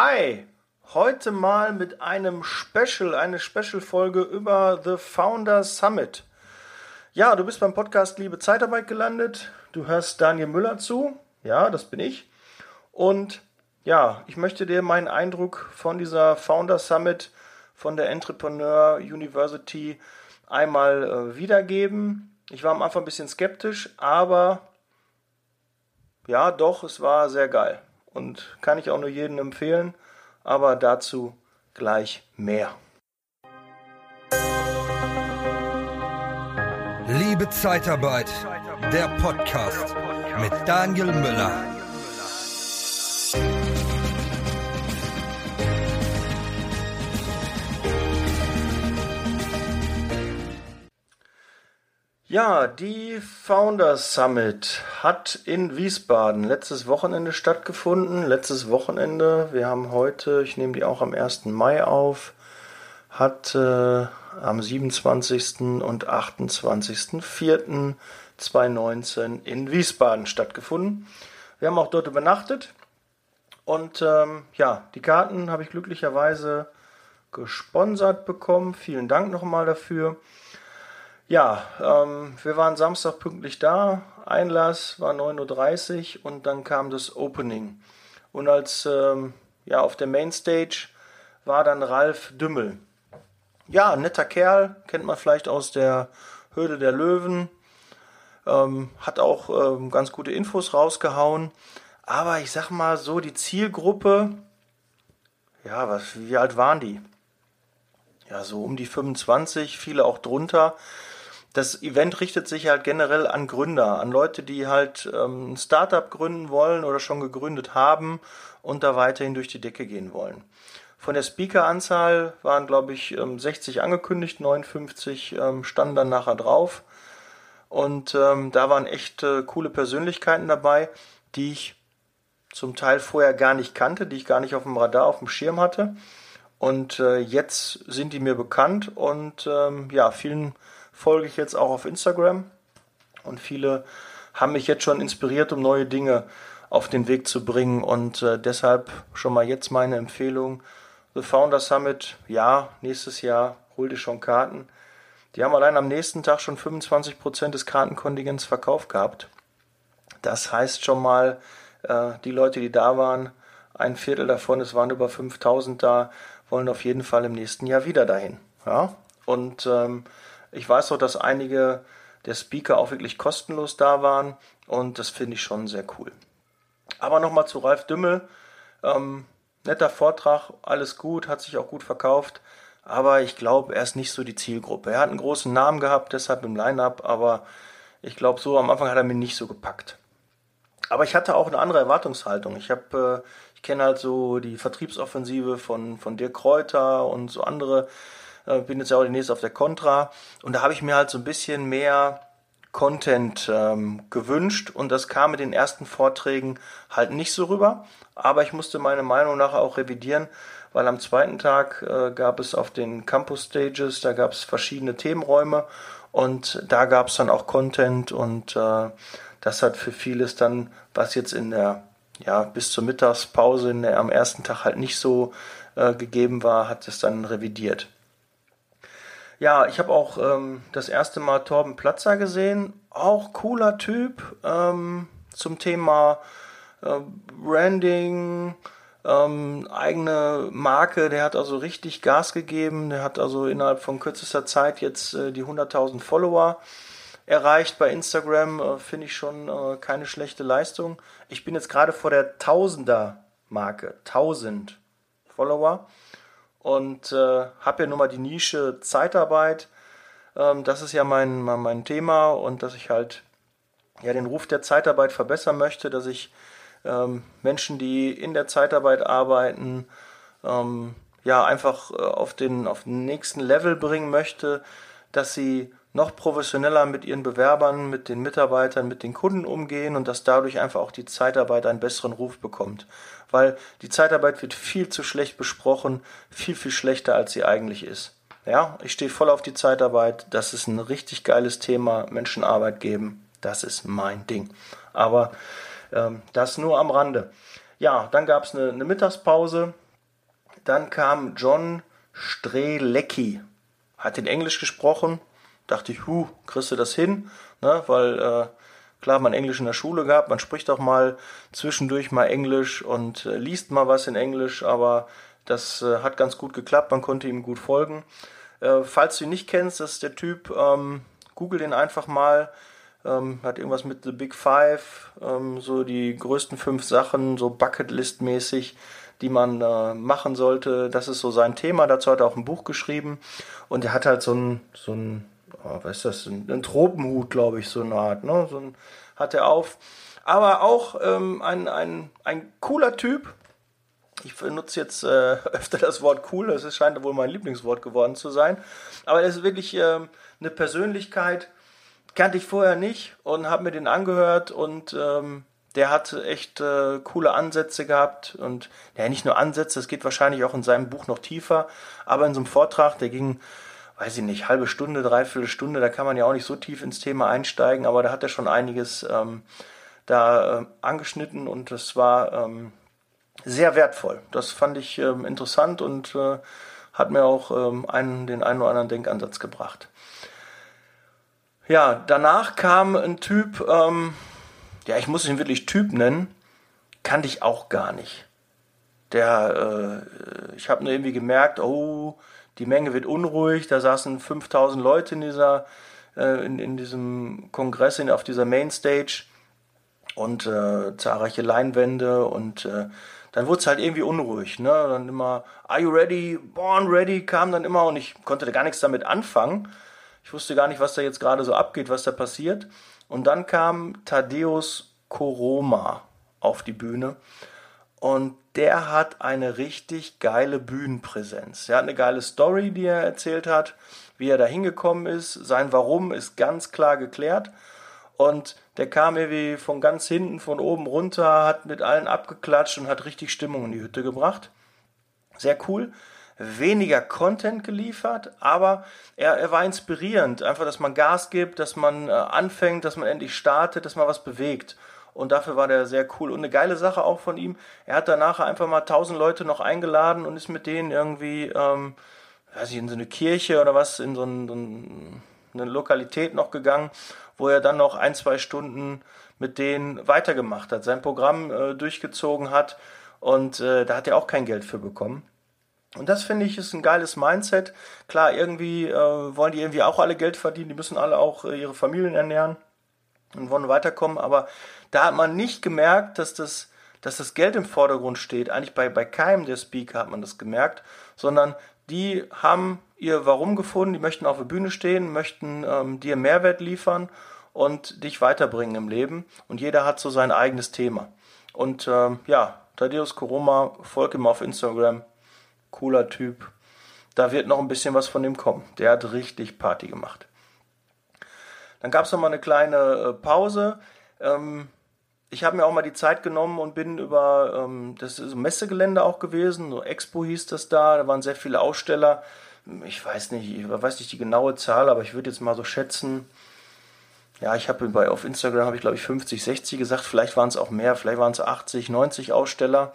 Hi, heute mal mit einem Special, eine Special-Folge über The Founder Summit. Ja, du bist beim Podcast Liebe Zeitarbeit gelandet. Du hörst Daniel Müller zu. Ja, das bin ich. Und ja, ich möchte dir meinen Eindruck von dieser Founder Summit von der Entrepreneur University einmal äh, wiedergeben. Ich war am Anfang ein bisschen skeptisch, aber ja, doch, es war sehr geil und kann ich auch nur jedem empfehlen, aber dazu gleich mehr. Liebe Zeitarbeit, der Podcast mit Daniel Müller. Ja, die Founders Summit hat in Wiesbaden letztes Wochenende stattgefunden. Letztes Wochenende, wir haben heute, ich nehme die auch am 1. Mai auf, hat äh, am 27. und 28.04.2019 in Wiesbaden stattgefunden. Wir haben auch dort übernachtet und ähm, ja, die Karten habe ich glücklicherweise gesponsert bekommen. Vielen Dank nochmal dafür. Ja, ähm, wir waren Samstag pünktlich da. Einlass war 9.30 Uhr und dann kam das Opening. Und als ähm, ja, auf der Mainstage war dann Ralf Dümmel. Ja, netter Kerl, kennt man vielleicht aus der Höhle der Löwen. Ähm, hat auch ähm, ganz gute Infos rausgehauen. Aber ich sag mal so, die Zielgruppe, ja, was, wie alt waren die? Ja, so um die 25, viele auch drunter das Event richtet sich halt generell an Gründer, an Leute, die halt ähm, ein Startup gründen wollen oder schon gegründet haben und da weiterhin durch die Decke gehen wollen. Von der Speaker-Anzahl waren, glaube ich, 60 ähm, angekündigt, 59 ähm, standen dann nachher drauf. Und ähm, da waren echt äh, coole Persönlichkeiten dabei, die ich zum Teil vorher gar nicht kannte, die ich gar nicht auf dem Radar, auf dem Schirm hatte. Und äh, jetzt sind die mir bekannt und ähm, ja, vielen folge ich jetzt auch auf Instagram und viele haben mich jetzt schon inspiriert, um neue Dinge auf den Weg zu bringen und äh, deshalb schon mal jetzt meine Empfehlung. The Founder Summit, ja, nächstes Jahr hol dir schon Karten. Die haben allein am nächsten Tag schon 25% des Kartenkontingents verkauft gehabt. Das heißt schon mal, äh, die Leute, die da waren, ein Viertel davon, es waren über 5000 da, wollen auf jeden Fall im nächsten Jahr wieder dahin. Ja? Und ähm, ich weiß auch, dass einige der Speaker auch wirklich kostenlos da waren und das finde ich schon sehr cool. Aber nochmal zu Ralf Dümmel. Ähm, netter Vortrag, alles gut, hat sich auch gut verkauft, aber ich glaube, er ist nicht so die Zielgruppe. Er hat einen großen Namen gehabt, deshalb im Line-Up, aber ich glaube, so am Anfang hat er mir nicht so gepackt. Aber ich hatte auch eine andere Erwartungshaltung. Ich habe, äh, ich kenne halt so die Vertriebsoffensive von, von Dirk Kräuter und so andere äh, bin jetzt ja auch demnächst auf der Contra und da habe ich mir halt so ein bisschen mehr Content ähm, gewünscht und das kam mit den ersten Vorträgen halt nicht so rüber. Aber ich musste meine Meinung nachher auch revidieren, weil am zweiten Tag äh, gab es auf den Campus Stages, da gab es verschiedene Themenräume und da gab es dann auch Content und äh, das hat für vieles dann, was jetzt in der ja bis zur Mittagspause der, am ersten Tag halt nicht so äh, gegeben war, hat es dann revidiert. Ja, ich habe auch ähm, das erste Mal Torben Platzer gesehen. Auch cooler Typ ähm, zum Thema äh, Branding, ähm, eigene Marke. Der hat also richtig Gas gegeben. Der hat also innerhalb von kürzester Zeit jetzt äh, die 100.000 Follower erreicht bei Instagram. Äh, Finde ich schon äh, keine schlechte Leistung. Ich bin jetzt gerade vor der Tausender Marke. 1000 Follower und äh, habe ja nun mal die Nische Zeitarbeit. Ähm, das ist ja mein, mein Thema und dass ich halt ja den Ruf der Zeitarbeit verbessern möchte, dass ich ähm, Menschen, die in der Zeitarbeit arbeiten, ähm, ja einfach äh, auf den auf den nächsten Level bringen möchte, dass sie noch professioneller mit ihren Bewerbern, mit den Mitarbeitern, mit den Kunden umgehen und dass dadurch einfach auch die Zeitarbeit einen besseren Ruf bekommt. Weil die Zeitarbeit wird viel zu schlecht besprochen, viel, viel schlechter, als sie eigentlich ist. Ja, ich stehe voll auf die Zeitarbeit. Das ist ein richtig geiles Thema. Menschen Arbeit geben, das ist mein Ding. Aber ähm, das nur am Rande. Ja, dann gab es eine, eine Mittagspause. Dann kam John Strelecki. Hat in Englisch gesprochen. Dachte ich, hu, kriegst du das hin? Ne, weil äh, klar, man Englisch in der Schule gehabt, man spricht auch mal zwischendurch mal Englisch und äh, liest mal was in Englisch, aber das äh, hat ganz gut geklappt, man konnte ihm gut folgen. Äh, falls du ihn nicht kennst, das ist der Typ, ähm, google den einfach mal. Ähm, hat irgendwas mit The Big Five, ähm, so die größten fünf Sachen, so Bucketlist-mäßig, die man äh, machen sollte. Das ist so sein Thema. Dazu hat er auch ein Buch geschrieben. Und er hat halt so ein, so ein oh, was ist das, ein, ein Tropenhut, glaube ich, so eine Art. Ne? So ein, hat er auf. Aber auch ähm, ein, ein, ein cooler Typ. Ich benutze jetzt äh, öfter das Wort cool, das scheint wohl mein Lieblingswort geworden zu sein. Aber er ist wirklich äh, eine Persönlichkeit, kannte ich vorher nicht und habe mir den angehört und ähm, der hat echt äh, coole Ansätze gehabt und ja, nicht nur Ansätze, es geht wahrscheinlich auch in seinem Buch noch tiefer, aber in so einem Vortrag, der ging weiß ich nicht, halbe Stunde, dreiviertel Stunde, da kann man ja auch nicht so tief ins Thema einsteigen, aber da hat er schon einiges ähm, da äh, angeschnitten und das war ähm, sehr wertvoll. Das fand ich ähm, interessant und äh, hat mir auch ähm, einen, den einen oder anderen Denkansatz gebracht. Ja, danach kam ein Typ, ähm, ja, ich muss ihn wirklich Typ nennen, kannte ich auch gar nicht. Der, äh, ich habe nur irgendwie gemerkt, oh, die Menge wird unruhig, da saßen 5000 Leute in dieser, äh, in, in diesem Kongress, in, auf dieser Mainstage und äh, zahlreiche Leinwände und äh, dann wurde es halt irgendwie unruhig, ne? Dann immer, are you ready? Born ready kam dann immer und ich konnte da gar nichts damit anfangen. Ich wusste gar nicht, was da jetzt gerade so abgeht, was da passiert. Und dann kam Thaddeus Koroma auf die Bühne und der hat eine richtig geile Bühnenpräsenz. Er hat eine geile Story, die er erzählt hat, wie er da hingekommen ist. Sein Warum ist ganz klar geklärt. Und der kam irgendwie von ganz hinten, von oben runter, hat mit allen abgeklatscht und hat richtig Stimmung in die Hütte gebracht. Sehr cool. Weniger Content geliefert, aber er, er war inspirierend. Einfach, dass man Gas gibt, dass man äh, anfängt, dass man endlich startet, dass man was bewegt und dafür war der sehr cool. Und eine geile Sache auch von ihm, er hat danach einfach mal tausend Leute noch eingeladen und ist mit denen irgendwie, ähm, weiß ich, in so eine Kirche oder was, in so, ein, so eine Lokalität noch gegangen, wo er dann noch ein, zwei Stunden mit denen weitergemacht hat, sein Programm äh, durchgezogen hat und äh, da hat er auch kein Geld für bekommen. Und das finde ich ist ein geiles Mindset. Klar, irgendwie äh, wollen die irgendwie auch alle Geld verdienen, die müssen alle auch äh, ihre Familien ernähren und wollen weiterkommen, aber da hat man nicht gemerkt, dass das, dass das Geld im Vordergrund steht. Eigentlich bei, bei keinem der Speaker hat man das gemerkt, sondern die haben ihr Warum gefunden, die möchten auf der Bühne stehen, möchten ähm, dir Mehrwert liefern und dich weiterbringen im Leben. Und jeder hat so sein eigenes Thema. Und ähm, ja, Thaddeus Koroma, folgt ihm auf Instagram, cooler Typ. Da wird noch ein bisschen was von ihm kommen. Der hat richtig Party gemacht. Dann gab es noch mal eine kleine äh, Pause. Ähm, ich habe mir auch mal die Zeit genommen und bin über ähm, das ist Messegelände auch gewesen, so Expo hieß das da, da waren sehr viele Aussteller. Ich weiß nicht, ich weiß nicht die genaue Zahl, aber ich würde jetzt mal so schätzen, ja, ich habe bei auf Instagram habe ich glaube ich 50, 60 gesagt, vielleicht waren es auch mehr, vielleicht waren es 80, 90 Aussteller.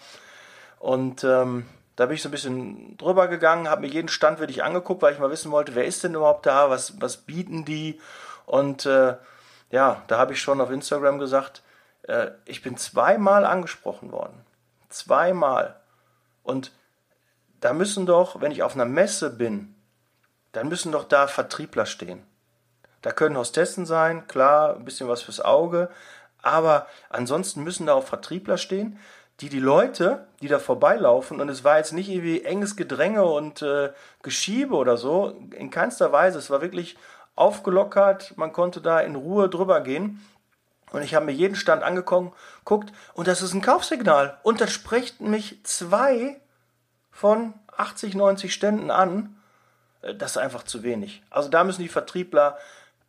Und ähm, da bin ich so ein bisschen drüber gegangen, habe mir jeden Stand wirklich angeguckt, weil ich mal wissen wollte, wer ist denn überhaupt da, was, was bieten die? Und äh, ja, da habe ich schon auf Instagram gesagt, äh, ich bin zweimal angesprochen worden. Zweimal. Und da müssen doch, wenn ich auf einer Messe bin, dann müssen doch da Vertriebler stehen. Da können Hostessen sein, klar, ein bisschen was fürs Auge, aber ansonsten müssen da auch Vertriebler stehen, die die Leute, die da vorbeilaufen, und es war jetzt nicht irgendwie enges Gedränge und äh, Geschiebe oder so, in keinster Weise, es war wirklich aufgelockert, man konnte da in Ruhe drüber gehen. Und ich habe mir jeden Stand angeguckt und das ist ein Kaufsignal. Und das sprechen mich zwei von 80, 90 Ständen an. Äh, das ist einfach zu wenig. Also da müssen die Vertriebler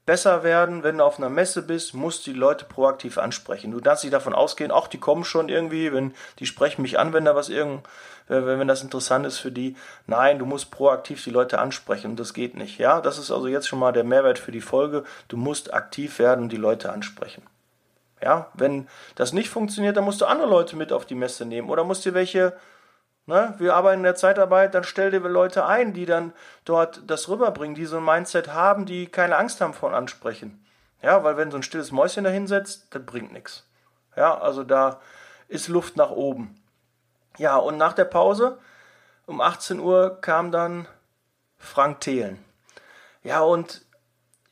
besser werden. Wenn du auf einer Messe bist, musst du die Leute proaktiv ansprechen. Du darfst nicht davon ausgehen, ach, die kommen schon irgendwie, wenn die sprechen mich an, wenn da was irgend, wenn, wenn das interessant ist für die. Nein, du musst proaktiv die Leute ansprechen und das geht nicht. Ja, das ist also jetzt schon mal der Mehrwert für die Folge. Du musst aktiv werden und die Leute ansprechen. Ja, wenn das nicht funktioniert, dann musst du andere Leute mit auf die Messe nehmen oder musst dir welche Ne? Wir arbeiten in der Zeitarbeit, dann stell dir Leute ein, die dann dort das rüberbringen, die so ein Mindset haben, die keine Angst haben vor Ansprechen. Ja, weil wenn so ein stilles Mäuschen da hinsetzt, das bringt nichts. Ja, also da ist Luft nach oben. Ja, und nach der Pause um 18 Uhr kam dann Frank Thelen. Ja, und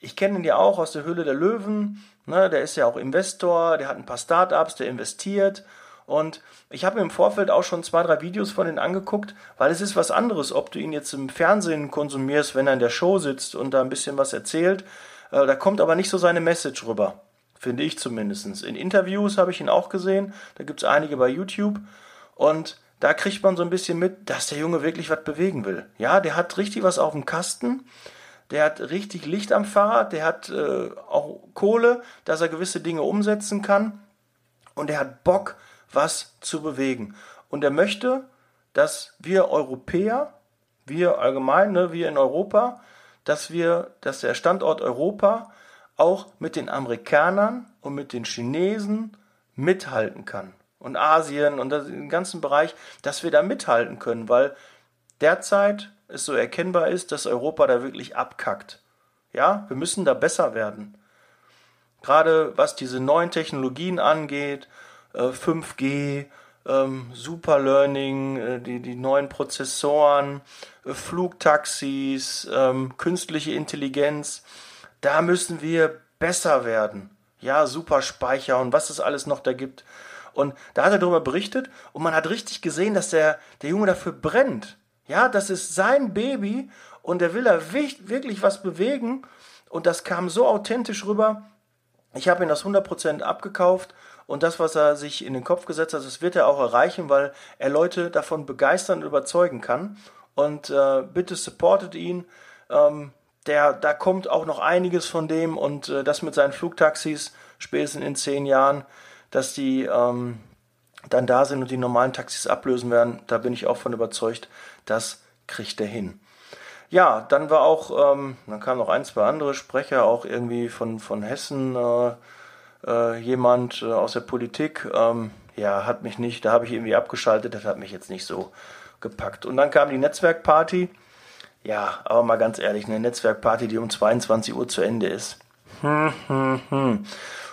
ich kenne ihn ja auch aus der Höhle der Löwen. Ne, der ist ja auch Investor, der hat ein paar Startups, der investiert und ich habe im Vorfeld auch schon zwei, drei Videos von denen angeguckt, weil es ist was anderes, ob du ihn jetzt im Fernsehen konsumierst, wenn er in der Show sitzt und da ein bisschen was erzählt. Äh, da kommt aber nicht so seine Message rüber. Finde ich zumindest. In Interviews habe ich ihn auch gesehen. Da gibt es einige bei YouTube. Und da kriegt man so ein bisschen mit, dass der Junge wirklich was bewegen will. Ja, der hat richtig was auf dem Kasten. Der hat richtig Licht am Fahrrad. Der hat äh, auch Kohle, dass er gewisse Dinge umsetzen kann. Und er hat Bock, was zu bewegen. Und er möchte, dass wir Europäer, wir allgemein, ne, wir in Europa, dass wir, dass der Standort Europa auch mit den Amerikanern und mit den Chinesen mithalten kann. Und Asien und den ganzen Bereich, dass wir da mithalten können, weil derzeit es so erkennbar ist, dass Europa da wirklich abkackt. Ja, wir müssen da besser werden. Gerade was diese neuen Technologien angeht, 5G, äh, ähm, Super Learning, äh, die, die neuen Prozessoren, äh, Flugtaxis, ähm, künstliche Intelligenz. Da müssen wir besser werden. Ja, Superspeicher und was es alles noch da gibt. Und da hat er darüber berichtet und man hat richtig gesehen, dass der, der Junge dafür brennt. Ja, das ist sein Baby und er will da wirklich was bewegen und das kam so authentisch rüber. Ich habe ihn das 100% abgekauft und das, was er sich in den Kopf gesetzt hat, das wird er auch erreichen, weil er Leute davon begeistern und überzeugen kann. Und äh, bitte supportet ihn. Ähm, der, da kommt auch noch einiges von dem und äh, das mit seinen Flugtaxis spätestens in zehn Jahren, dass die ähm, dann da sind und die normalen Taxis ablösen werden, da bin ich auch von überzeugt, das kriegt er hin. Ja, dann war auch, ähm, dann kamen noch ein, zwei andere Sprecher, auch irgendwie von, von Hessen, äh, äh, jemand äh, aus der Politik, ähm, ja, hat mich nicht, da habe ich irgendwie abgeschaltet, das hat mich jetzt nicht so gepackt. Und dann kam die Netzwerkparty. Ja, aber mal ganz ehrlich, eine Netzwerkparty, die um 22 Uhr zu Ende ist. Hm, hm, hm.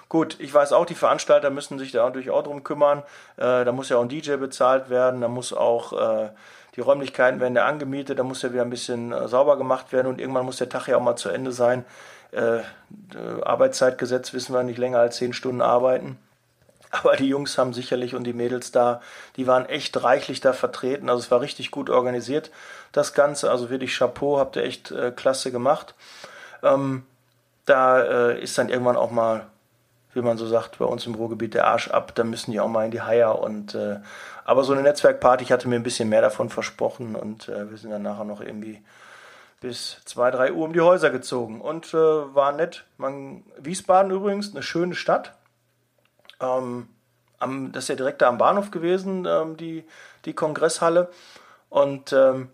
Gut, ich weiß auch, die Veranstalter müssen sich da natürlich auch drum kümmern. Äh, da muss ja auch ein DJ bezahlt werden, da muss auch äh, die Räumlichkeiten werden ja angemietet, da muss ja wieder ein bisschen äh, sauber gemacht werden und irgendwann muss der Tag ja auch mal zu Ende sein äh, Arbeitszeitgesetz wissen wir nicht länger als zehn Stunden arbeiten. Aber die Jungs haben sicherlich und die Mädels da, die waren echt reichlich da vertreten. Also es war richtig gut organisiert, das Ganze. Also wirklich Chapeau, habt ihr echt äh, klasse gemacht. Ähm, da äh, ist dann irgendwann auch mal, wie man so sagt, bei uns im Ruhrgebiet der Arsch ab. Da müssen die auch mal in die Haier. Und, äh, aber so eine Netzwerkparty, ich hatte mir ein bisschen mehr davon versprochen und äh, wir sind dann nachher noch irgendwie bis 2, 3 Uhr um die Häuser gezogen und äh, war nett. Man, Wiesbaden übrigens, eine schöne Stadt. Ähm, am, das ist ja direkt da am Bahnhof gewesen, ähm, die, die Kongresshalle. Und ähm,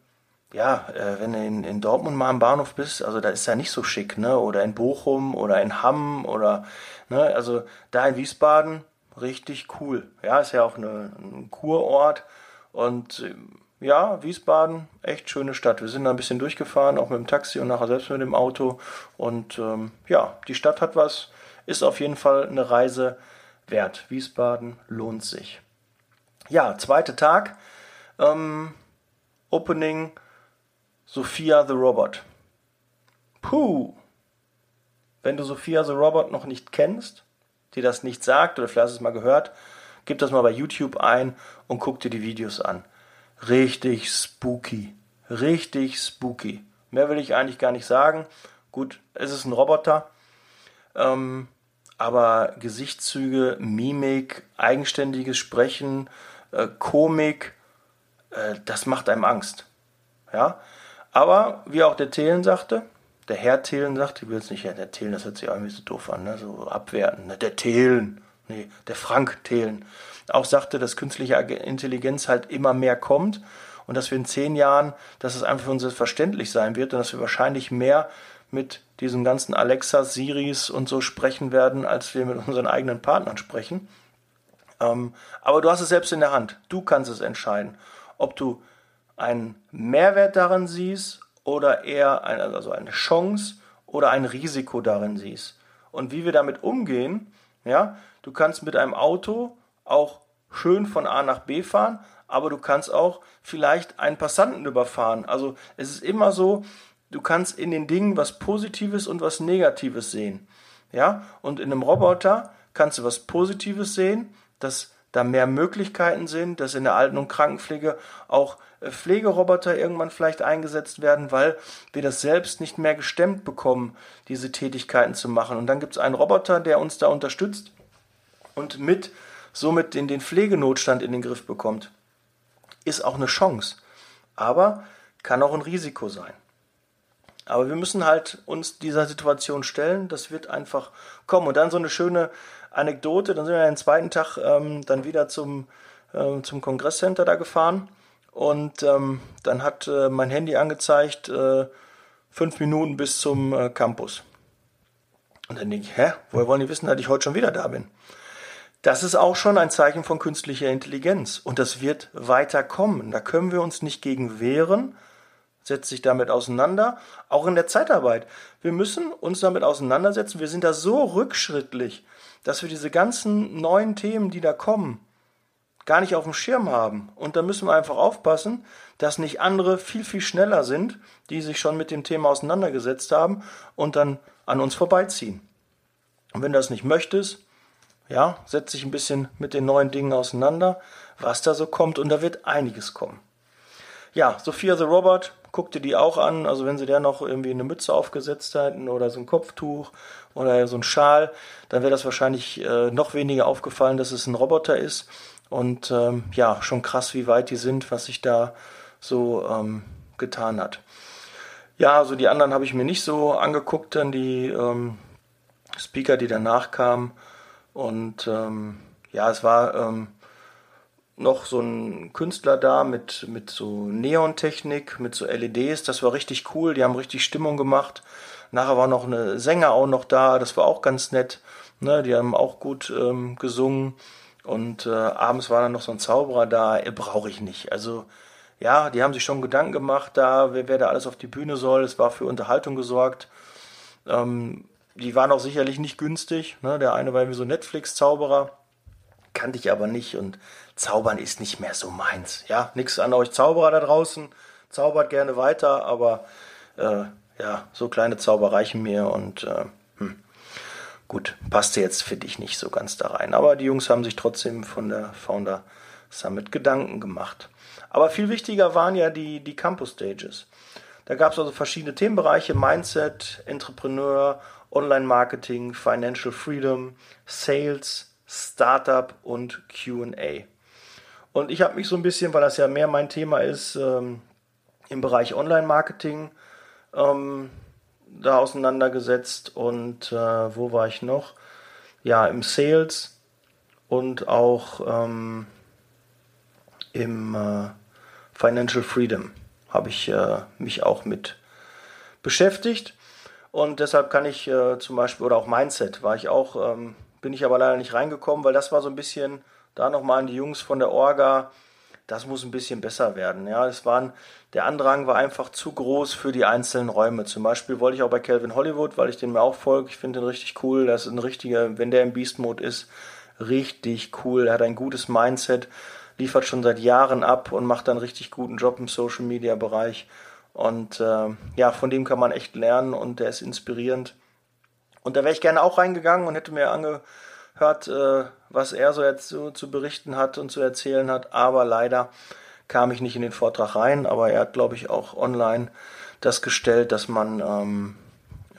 ja, äh, wenn du in, in Dortmund mal am Bahnhof bist, also da ist ja nicht so schick, ne? Oder in Bochum oder in Hamm oder, ne? Also da in Wiesbaden richtig cool. Ja, ist ja auch eine, ein Kurort und ähm, ja, Wiesbaden, echt schöne Stadt. Wir sind da ein bisschen durchgefahren, auch mit dem Taxi und nachher selbst mit dem Auto. Und ähm, ja, die Stadt hat was, ist auf jeden Fall eine Reise wert. Wiesbaden lohnt sich. Ja, zweiter Tag. Ähm, Opening Sophia the Robot. Puh. Wenn du Sophia the Robot noch nicht kennst, dir das nicht sagt oder vielleicht hast du es mal gehört, gib das mal bei YouTube ein und guck dir die Videos an richtig spooky. Richtig spooky. Mehr will ich eigentlich gar nicht sagen. Gut, es ist ein Roboter. Ähm, aber Gesichtszüge, Mimik, eigenständiges Sprechen, äh, Komik, äh, das macht einem Angst. Ja, aber wie auch der Thelen sagte, der Herr Thelen sagte, ich will jetzt nicht, ja, der Thelen, das hört sich irgendwie so doof an, ne? so abwerten, ne? der Thelen, nee, der Frank Thelen auch sagte, dass künstliche Intelligenz halt immer mehr kommt und dass wir in zehn Jahren, dass es einfach für uns selbstverständlich sein wird und dass wir wahrscheinlich mehr mit diesen ganzen Alexas, Siris und so sprechen werden, als wir mit unseren eigenen Partnern sprechen. Ähm, aber du hast es selbst in der Hand. Du kannst es entscheiden. ob du einen Mehrwert darin siehst oder eher eine, also eine Chance oder ein Risiko darin siehst. Und wie wir damit umgehen, ja, du kannst mit einem Auto auch schön von A nach B fahren, aber du kannst auch vielleicht einen Passanten überfahren. Also es ist immer so, du kannst in den Dingen was Positives und was Negatives sehen. Ja, und in einem Roboter kannst du was Positives sehen, dass da mehr Möglichkeiten sind, dass in der Alten- und Krankenpflege auch äh, Pflegeroboter irgendwann vielleicht eingesetzt werden, weil wir das selbst nicht mehr gestemmt bekommen, diese Tätigkeiten zu machen. Und dann gibt es einen Roboter, der uns da unterstützt und mit somit den, den Pflegenotstand in den Griff bekommt. Ist auch eine Chance, aber kann auch ein Risiko sein. Aber wir müssen halt uns dieser Situation stellen. Das wird einfach kommen. Und dann so eine schöne Anekdote. Dann sind wir den zweiten Tag ähm, dann wieder zum, ähm, zum Kongresscenter da gefahren. Und ähm, dann hat äh, mein Handy angezeigt, äh, fünf Minuten bis zum äh, Campus. Und dann denke ich, hä, woher wollen die wissen, dass ich heute schon wieder da bin? Das ist auch schon ein Zeichen von künstlicher Intelligenz. Und das wird weiter kommen. Da können wir uns nicht gegen wehren setzt sich damit auseinander, auch in der Zeitarbeit. Wir müssen uns damit auseinandersetzen. Wir sind da so rückschrittlich, dass wir diese ganzen neuen Themen, die da kommen, gar nicht auf dem Schirm haben. Und da müssen wir einfach aufpassen, dass nicht andere viel, viel schneller sind, die sich schon mit dem Thema auseinandergesetzt haben und dann an uns vorbeiziehen. Und wenn du das nicht möchtest, ja, setz dich ein bisschen mit den neuen Dingen auseinander, was da so kommt und da wird einiges kommen. Ja, Sophia the Robot guck dir die auch an. Also wenn sie der noch irgendwie eine Mütze aufgesetzt hätten oder so ein Kopftuch oder so ein Schal, dann wäre das wahrscheinlich äh, noch weniger aufgefallen, dass es ein Roboter ist. Und ähm, ja, schon krass, wie weit die sind, was sich da so ähm, getan hat. Ja, also die anderen habe ich mir nicht so angeguckt, dann die ähm, Speaker, die danach kamen. Und ähm, ja, es war ähm, noch so ein Künstler da mit, mit so Neontechnik, mit so LEDs. Das war richtig cool. Die haben richtig Stimmung gemacht. Nachher war noch eine Sänger auch noch da. Das war auch ganz nett. Ne, die haben auch gut ähm, gesungen. Und äh, abends war dann noch so ein Zauberer da. Äh, Brauche ich nicht. Also ja, die haben sich schon Gedanken gemacht da, wer, wer da alles auf die Bühne soll. Es war für Unterhaltung gesorgt. Ähm, die waren auch sicherlich nicht günstig. Ne? Der eine war irgendwie so Netflix-Zauberer kannte ich aber nicht und Zaubern ist nicht mehr so meins. Ja, nichts an euch Zauberer da draußen. Zaubert gerne weiter, aber äh, ja, so kleine Zauber reichen mir und äh, hm. gut, passte jetzt für dich nicht so ganz da rein. Aber die Jungs haben sich trotzdem von der Founder Summit Gedanken gemacht. Aber viel wichtiger waren ja die, die Campus Stages. Da gab es also verschiedene Themenbereiche: Mindset, Entrepreneur, Online-Marketing, Financial Freedom, Sales, Startup und QA. Und ich habe mich so ein bisschen, weil das ja mehr mein Thema ist, ähm, im Bereich Online-Marketing ähm, da auseinandergesetzt. Und äh, wo war ich noch? Ja, im Sales und auch ähm, im äh, Financial Freedom habe ich äh, mich auch mit beschäftigt. Und deshalb kann ich äh, zum Beispiel, oder auch Mindset, war ich auch ähm, bin ich aber leider nicht reingekommen, weil das war so ein bisschen, da nochmal an die Jungs von der Orga, das muss ein bisschen besser werden. Ja, es waren, der Andrang war einfach zu groß für die einzelnen Räume. Zum Beispiel wollte ich auch bei Calvin Hollywood, weil ich den mir auch folge. Ich finde den richtig cool. Das ist ein richtiger, wenn der im Beast Mode ist, richtig cool. Er hat ein gutes Mindset, liefert schon seit Jahren ab und macht einen richtig guten Job im Social Media Bereich. Und äh, ja, von dem kann man echt lernen und der ist inspirierend. Und da wäre ich gerne auch reingegangen und hätte mir angehört, äh, was er so jetzt so zu berichten hat und zu erzählen hat. Aber leider kam ich nicht in den Vortrag rein. Aber er hat, glaube ich, auch online das gestellt, dass man ähm,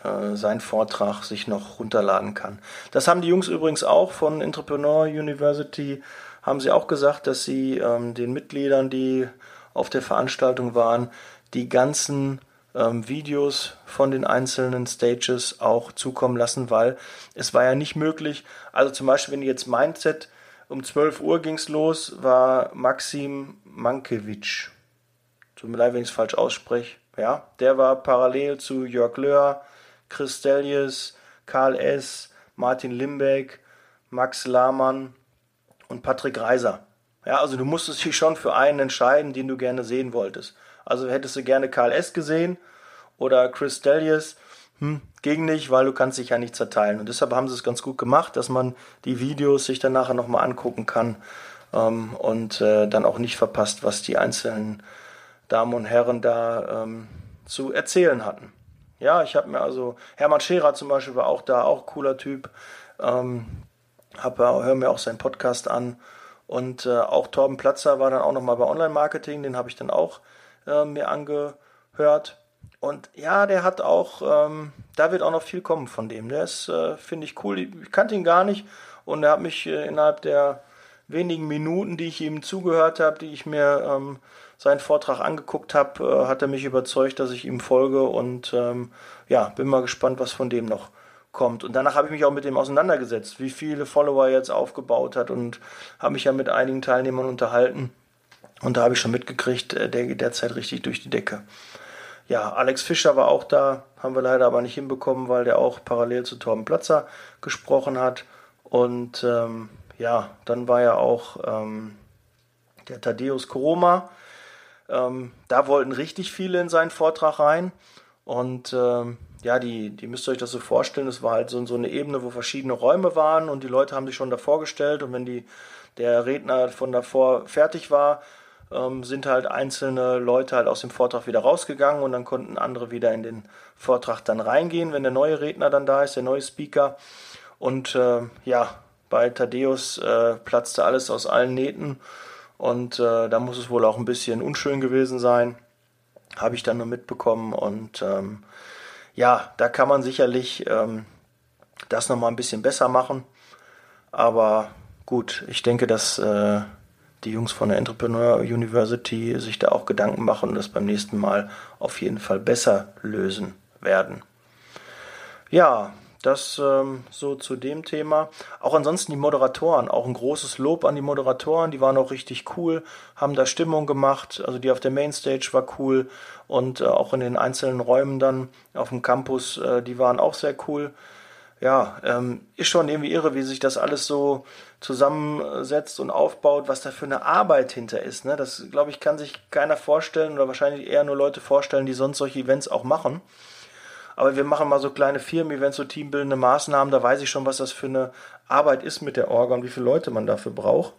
äh, seinen Vortrag sich noch runterladen kann. Das haben die Jungs übrigens auch von Entrepreneur University, haben sie auch gesagt, dass sie ähm, den Mitgliedern, die auf der Veranstaltung waren, die ganzen ähm, Videos von den einzelnen Stages auch zukommen lassen, weil es war ja nicht möglich. Also zum Beispiel, wenn jetzt Mindset um 12 Uhr ging es los, war Maxim Mankiewicz. Tut mir leid, wenn ich es falsch ausspreche. Ja, der war parallel zu Jörg Löhr, Chris Delius, Karl S., Martin Limbeck, Max Lahmann und Patrick Reiser. Ja, also du musstest dich schon für einen entscheiden, den du gerne sehen wolltest. Also hättest du gerne Karl S. gesehen oder Chris Delius, hm, ging nicht, weil du kannst dich ja nicht zerteilen. Und deshalb haben sie es ganz gut gemacht, dass man die Videos sich dann nachher nochmal angucken kann ähm, und äh, dann auch nicht verpasst, was die einzelnen Damen und Herren da ähm, zu erzählen hatten. Ja, ich habe mir also, Hermann Scherer zum Beispiel war auch da, auch cooler Typ. Ähm, hab, hör mir auch seinen Podcast an. Und äh, auch Torben Platzer war dann auch nochmal bei Online-Marketing, den habe ich dann auch äh, mir angehört. Und ja, der hat auch, ähm, da wird auch noch viel kommen von dem. Der ist, äh, finde ich, cool. Ich kannte ihn gar nicht und er hat mich äh, innerhalb der wenigen Minuten, die ich ihm zugehört habe, die ich mir ähm, seinen Vortrag angeguckt habe, äh, hat er mich überzeugt, dass ich ihm folge und ähm, ja, bin mal gespannt, was von dem noch kommt. Und danach habe ich mich auch mit dem auseinandergesetzt, wie viele Follower er jetzt aufgebaut hat und habe mich ja mit einigen Teilnehmern unterhalten. Und da habe ich schon mitgekriegt, äh, der geht derzeit richtig durch die Decke. Ja, Alex Fischer war auch da, haben wir leider aber nicht hinbekommen, weil der auch parallel zu Torben Platzer gesprochen hat. Und ähm, ja, dann war ja auch ähm, der Thaddeus Koroma. Ähm, da wollten richtig viele in seinen Vortrag rein. Und ähm, ja, die, die müsst ihr euch das so vorstellen. Es war halt so, so eine Ebene, wo verschiedene Räume waren und die Leute haben sich schon davor gestellt. Und wenn die, der Redner von davor fertig war, ähm, sind halt einzelne Leute halt aus dem Vortrag wieder rausgegangen und dann konnten andere wieder in den Vortrag dann reingehen, wenn der neue Redner dann da ist, der neue Speaker. Und äh, ja, bei Thaddeus äh, platzte alles aus allen Nähten und äh, da muss es wohl auch ein bisschen unschön gewesen sein. Habe ich dann nur mitbekommen und ähm, ja, da kann man sicherlich ähm, das nochmal ein bisschen besser machen. Aber gut, ich denke, dass äh, die Jungs von der Entrepreneur University sich da auch Gedanken machen und das beim nächsten Mal auf jeden Fall besser lösen werden. Ja, das ähm, so zu dem Thema. Auch ansonsten die Moderatoren, auch ein großes Lob an die Moderatoren, die waren auch richtig cool, haben da Stimmung gemacht, also die auf der Mainstage war cool und äh, auch in den einzelnen Räumen dann auf dem Campus, äh, die waren auch sehr cool. Ja, ähm, ist schon irgendwie irre, wie sich das alles so zusammensetzt und aufbaut, was da für eine Arbeit hinter ist. Ne? Das, glaube ich, kann sich keiner vorstellen oder wahrscheinlich eher nur Leute vorstellen, die sonst solche Events auch machen. Aber wir machen mal so kleine Firmen-Events, so teambildende Maßnahmen. Da weiß ich schon, was das für eine Arbeit ist mit der Orga und wie viele Leute man dafür braucht.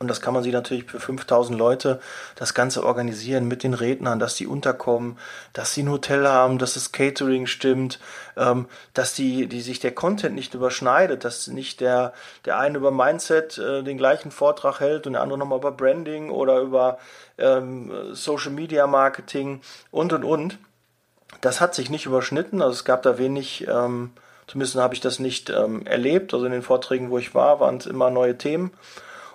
Und das kann man sich natürlich für 5000 Leute das Ganze organisieren mit den Rednern, dass die unterkommen, dass sie ein Hotel haben, dass das Catering stimmt, ähm, dass die, die sich der Content nicht überschneidet, dass nicht der, der eine über Mindset äh, den gleichen Vortrag hält und der andere nochmal über Branding oder über ähm, Social Media Marketing und und und. Das hat sich nicht überschnitten, also es gab da wenig, ähm, zumindest habe ich das nicht ähm, erlebt. Also in den Vorträgen, wo ich war, waren es immer neue Themen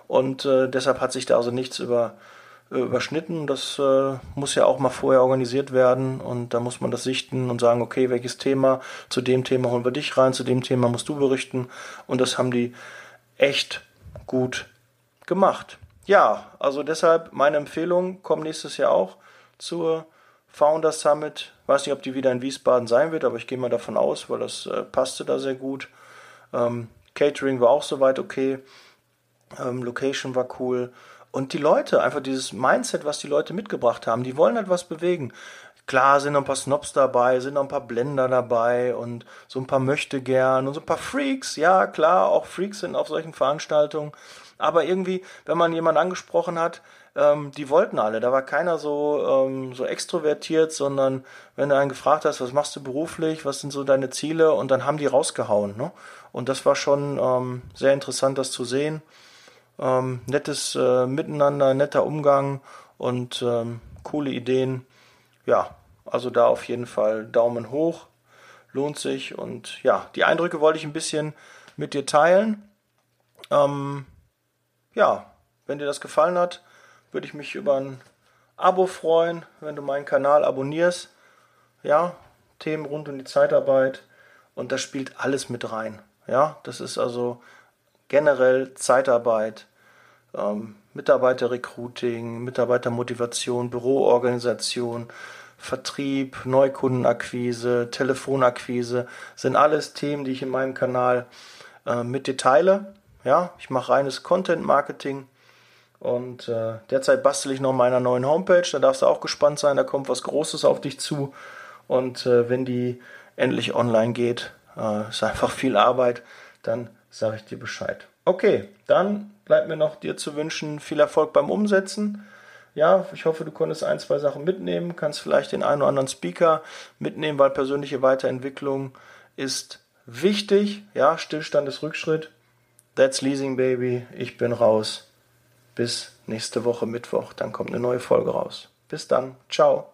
und äh, deshalb hat sich da also nichts über, äh, überschnitten. Das äh, muss ja auch mal vorher organisiert werden und da muss man das sichten und sagen, okay, welches Thema, zu dem Thema holen wir dich rein, zu dem Thema musst du berichten und das haben die echt gut gemacht. Ja, also deshalb meine Empfehlung, komm nächstes Jahr auch zur Founder Summit. Weiß nicht, ob die wieder in Wiesbaden sein wird, aber ich gehe mal davon aus, weil das äh, passte da sehr gut. Ähm, Catering war auch soweit okay. Ähm, Location war cool. Und die Leute, einfach dieses Mindset, was die Leute mitgebracht haben, die wollen halt was bewegen. Klar sind noch ein paar Snobs dabei, sind noch ein paar Blender dabei und so ein paar möchte gern und so ein paar Freaks. Ja, klar, auch Freaks sind auf solchen Veranstaltungen. Aber irgendwie, wenn man jemanden angesprochen hat, ähm, die wollten alle. Da war keiner so, ähm, so extrovertiert, sondern wenn du einen gefragt hast, was machst du beruflich, was sind so deine Ziele, und dann haben die rausgehauen. Ne? Und das war schon ähm, sehr interessant, das zu sehen. Ähm, nettes äh, Miteinander, netter Umgang und ähm, coole Ideen. Ja, also da auf jeden Fall Daumen hoch. Lohnt sich. Und ja, die Eindrücke wollte ich ein bisschen mit dir teilen. Ähm, ja, wenn dir das gefallen hat, würde ich mich über ein Abo freuen, wenn du meinen Kanal abonnierst. Ja, Themen rund um die Zeitarbeit und da spielt alles mit rein. Ja, das ist also generell Zeitarbeit, ähm, Mitarbeiterrecruiting, Mitarbeitermotivation, Büroorganisation, Vertrieb, Neukundenakquise, Telefonakquise sind alles Themen, die ich in meinem Kanal äh, mit dir teile. Ja, ich mache reines Content Marketing Und äh, derzeit bastel ich noch meiner neuen Homepage. Da darfst du auch gespannt sein. Da kommt was Großes auf dich zu. Und äh, wenn die endlich online geht, äh, ist einfach viel Arbeit, dann sage ich dir Bescheid. Okay, dann bleibt mir noch dir zu wünschen viel Erfolg beim Umsetzen. Ja, ich hoffe, du konntest ein, zwei Sachen mitnehmen, kannst vielleicht den einen oder anderen Speaker mitnehmen, weil persönliche Weiterentwicklung ist wichtig. Ja, Stillstand ist Rückschritt. That's Leasing Baby. Ich bin raus. Bis nächste Woche Mittwoch. Dann kommt eine neue Folge raus. Bis dann. Ciao.